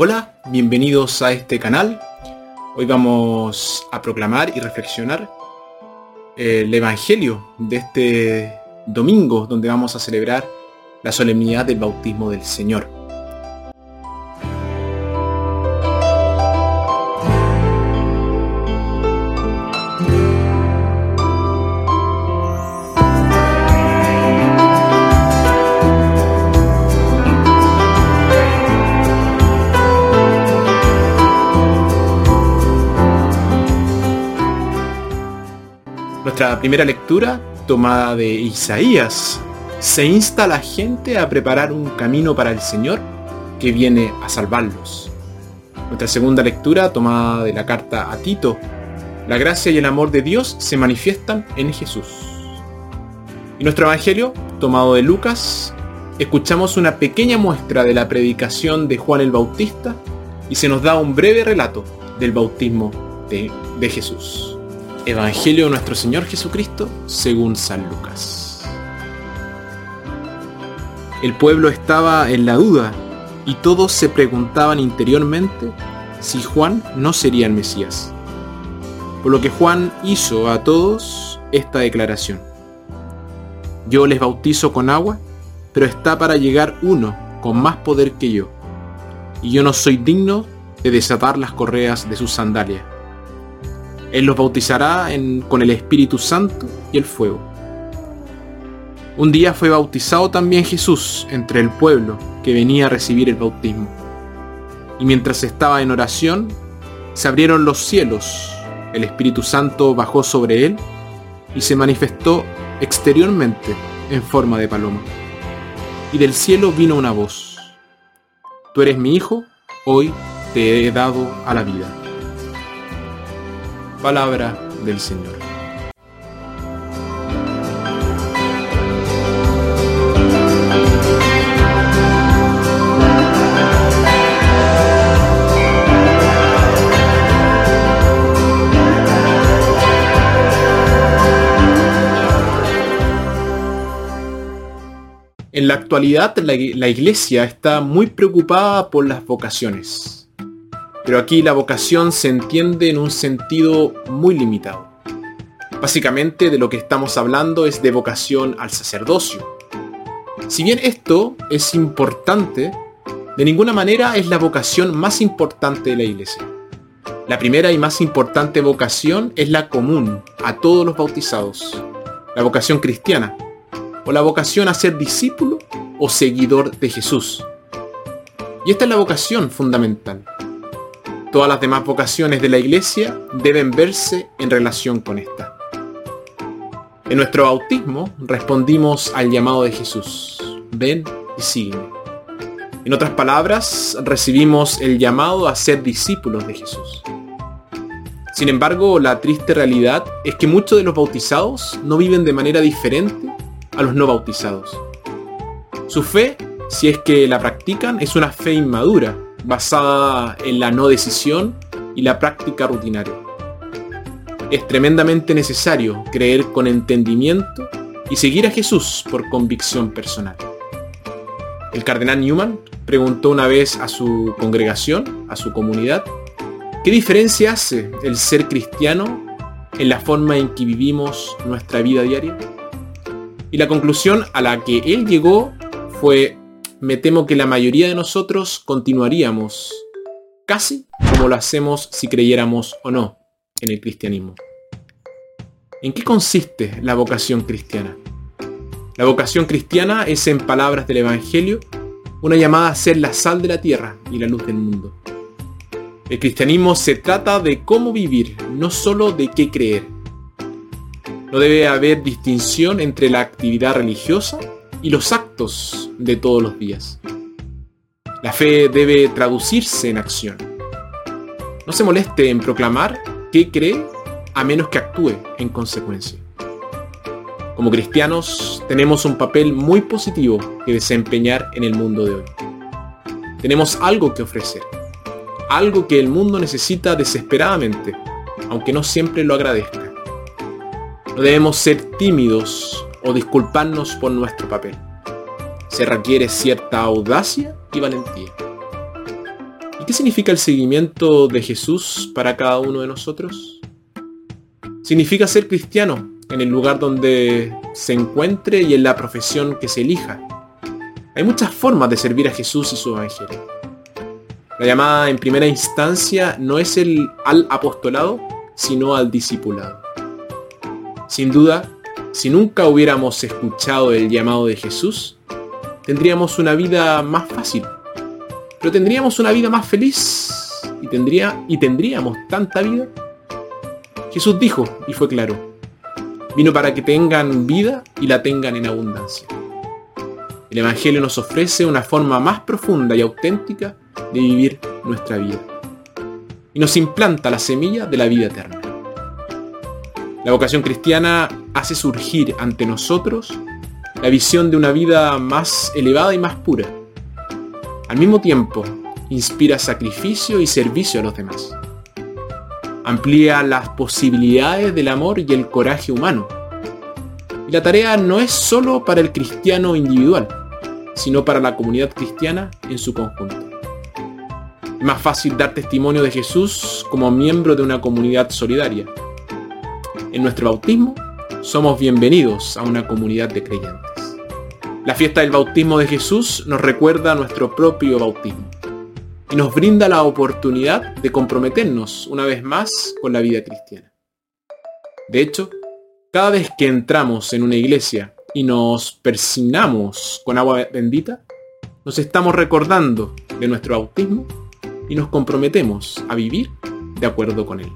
Hola, bienvenidos a este canal. Hoy vamos a proclamar y reflexionar el Evangelio de este domingo donde vamos a celebrar la solemnidad del bautismo del Señor. Nuestra primera lectura, tomada de Isaías, se insta a la gente a preparar un camino para el Señor que viene a salvarlos. Nuestra segunda lectura, tomada de la carta a Tito, la gracia y el amor de Dios se manifiestan en Jesús. Y nuestro Evangelio, tomado de Lucas, escuchamos una pequeña muestra de la predicación de Juan el Bautista y se nos da un breve relato del bautismo de, de Jesús. Evangelio de nuestro Señor Jesucristo según San Lucas. El pueblo estaba en la duda y todos se preguntaban interiormente si Juan no sería el Mesías. Por lo que Juan hizo a todos esta declaración. Yo les bautizo con agua, pero está para llegar uno con más poder que yo, y yo no soy digno de desatar las correas de sus sandalias. Él los bautizará con el Espíritu Santo y el fuego. Un día fue bautizado también Jesús entre el pueblo que venía a recibir el bautismo. Y mientras estaba en oración, se abrieron los cielos, el Espíritu Santo bajó sobre él y se manifestó exteriormente en forma de paloma. Y del cielo vino una voz. Tú eres mi hijo, hoy te he dado a la vida. Palabra del Señor. En la actualidad la, iglesia está muy preocupada por las vocaciones pero aquí la vocación se entiende en un sentido muy limitado. Básicamente de lo que estamos hablando es de vocación al sacerdocio. Si bien esto es importante, de ninguna manera es la vocación más importante de la iglesia. La primera y más importante vocación es la común a todos los bautizados, la vocación cristiana, o la vocación a ser discípulo o seguidor de Jesús. Y esta es la vocación fundamental. Todas las demás vocaciones de la iglesia deben verse en relación con esta. En nuestro bautismo respondimos al llamado de Jesús. Ven y sígueme. En otras palabras, recibimos el llamado a ser discípulos de Jesús. Sin embargo, la triste realidad es que muchos de los bautizados no viven de manera diferente a los no bautizados. Su fe, si es que la practican, es una fe inmadura, basada en la no decisión y la práctica rutinaria. Es tremendamente necesario creer con entendimiento y seguir a Jesús por convicción personal. El cardenal Newman preguntó una vez a su congregación, a su comunidad, ¿qué diferencia hace el ser cristiano en la forma en que vivimos nuestra vida diaria? Y la conclusión a la que él llegó fue me temo que la mayoría de nosotros continuaríamos casi como lo hacemos si creyéramos o no en el cristianismo. ¿En qué consiste la vocación cristiana? La vocación cristiana es, en palabras del Evangelio, una llamada a ser la sal de la tierra y la luz del mundo. El cristianismo se trata de cómo vivir, no solo de qué creer. No debe haber distinción entre la actividad religiosa y los actos de todos los días. La fe debe traducirse en acción. No se moleste en proclamar qué cree a menos que actúe en consecuencia. Como cristianos tenemos un papel muy positivo que desempeñar en el mundo de hoy. Tenemos algo que ofrecer, algo que el mundo necesita desesperadamente, aunque no siempre lo agradezca. No debemos ser tímidos o disculparnos por nuestro papel. Se requiere cierta audacia y valentía. ¿Y qué significa el seguimiento de Jesús para cada uno de nosotros? Significa ser cristiano en el lugar donde se encuentre y en la profesión que se elija. Hay muchas formas de servir a Jesús y su Evangelio. La llamada en primera instancia no es el al apostolado, sino al discipulado. Sin duda, si nunca hubiéramos escuchado el llamado de Jesús, tendríamos una vida más fácil, pero tendríamos una vida más feliz y, tendría, y tendríamos tanta vida. Jesús dijo, y fue claro, vino para que tengan vida y la tengan en abundancia. El Evangelio nos ofrece una forma más profunda y auténtica de vivir nuestra vida. Y nos implanta la semilla de la vida eterna. La vocación cristiana hace surgir ante nosotros la visión de una vida más elevada y más pura. Al mismo tiempo, inspira sacrificio y servicio a los demás. Amplía las posibilidades del amor y el coraje humano. Y la tarea no es solo para el cristiano individual, sino para la comunidad cristiana en su conjunto. Es más fácil dar testimonio de Jesús como miembro de una comunidad solidaria. En nuestro bautismo somos bienvenidos a una comunidad de creyentes. La fiesta del bautismo de Jesús nos recuerda nuestro propio bautismo y nos brinda la oportunidad de comprometernos una vez más con la vida cristiana. De hecho, cada vez que entramos en una iglesia y nos persignamos con agua bendita, nos estamos recordando de nuestro bautismo y nos comprometemos a vivir de acuerdo con él.